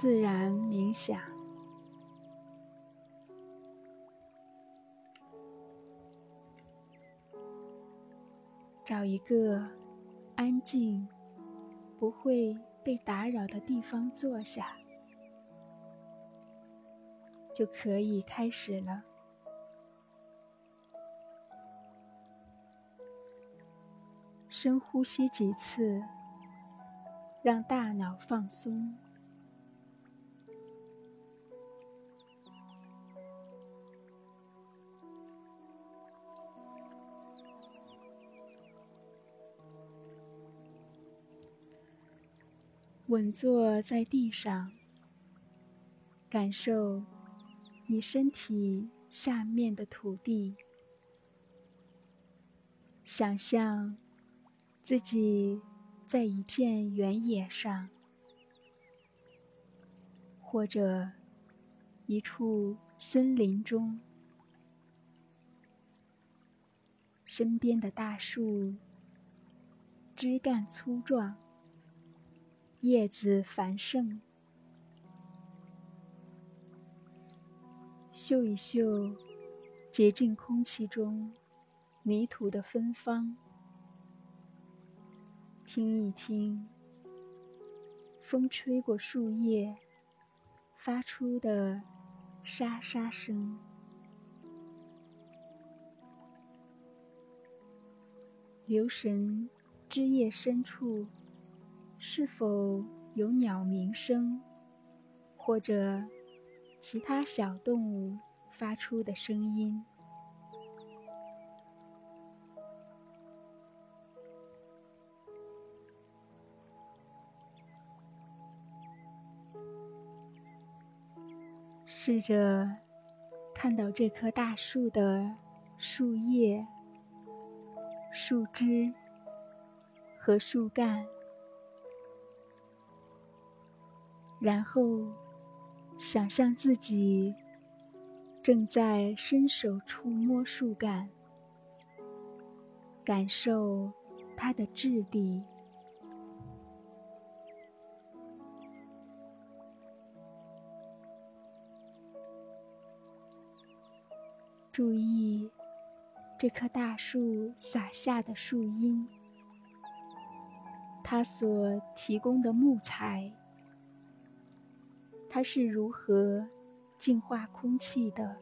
自然冥想，找一个安静、不会被打扰的地方坐下，就可以开始了。深呼吸几次，让大脑放松。稳坐在地上，感受你身体下面的土地，想象自己在一片原野上，或者一处森林中，身边的大树枝干粗壮。叶子繁盛，嗅一嗅洁净空气中泥土的芬芳，听一听风吹过树叶发出的沙沙声，留神枝叶深处。是否有鸟鸣声，或者其他小动物发出的声音？试着看到这棵大树的树叶、树枝和树干。然后，想象自己正在伸手触摸树干，感受它的质地。注意这棵大树洒下的树荫，它所提供的木材。它是如何净化空气的？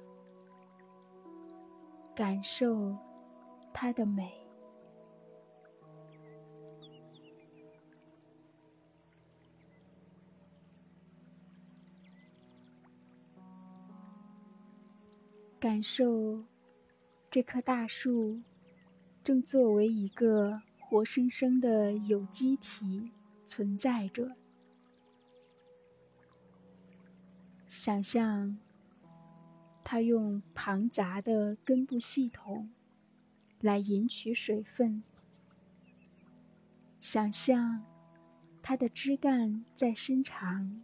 感受它的美，感受这棵大树正作为一个活生生的有机体存在着。想象，它用庞杂的根部系统来引取水分。想象，它的枝干在伸长，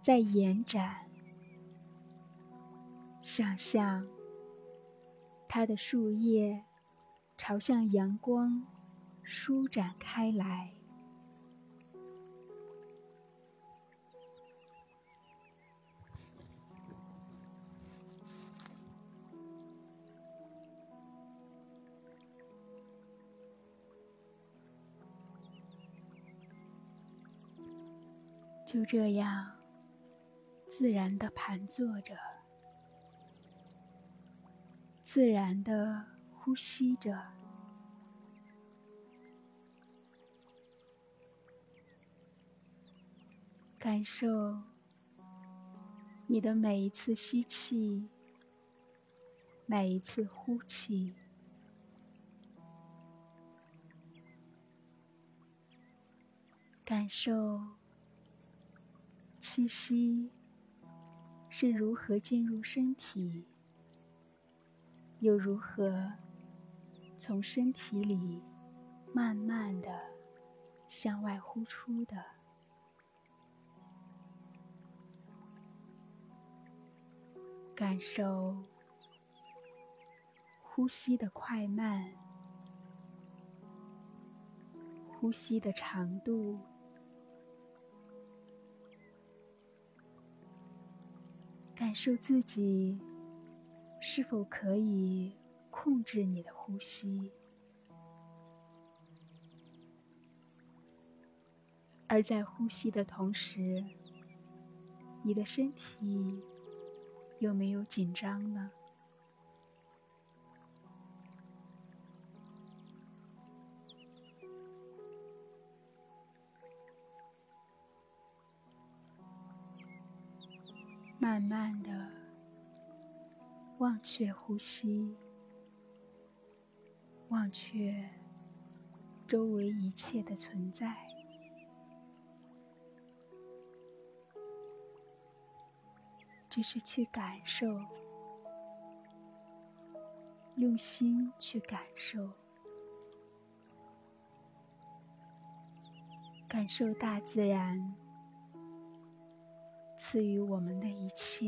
在延展。想象，它的树叶朝向阳光舒展开来。就这样，自然的盘坐着，自然的呼吸着，感受你的每一次吸气，每一次呼气，感受。气息是如何进入身体，又如何从身体里慢慢的向外呼出的？感受呼吸的快慢，呼吸的长度。感受自己是否可以控制你的呼吸，而在呼吸的同时，你的身体有没有紧张呢？慢慢的忘却呼吸，忘却周围一切的存在，只是去感受，用心去感受，感受大自然。赐予我们的一切。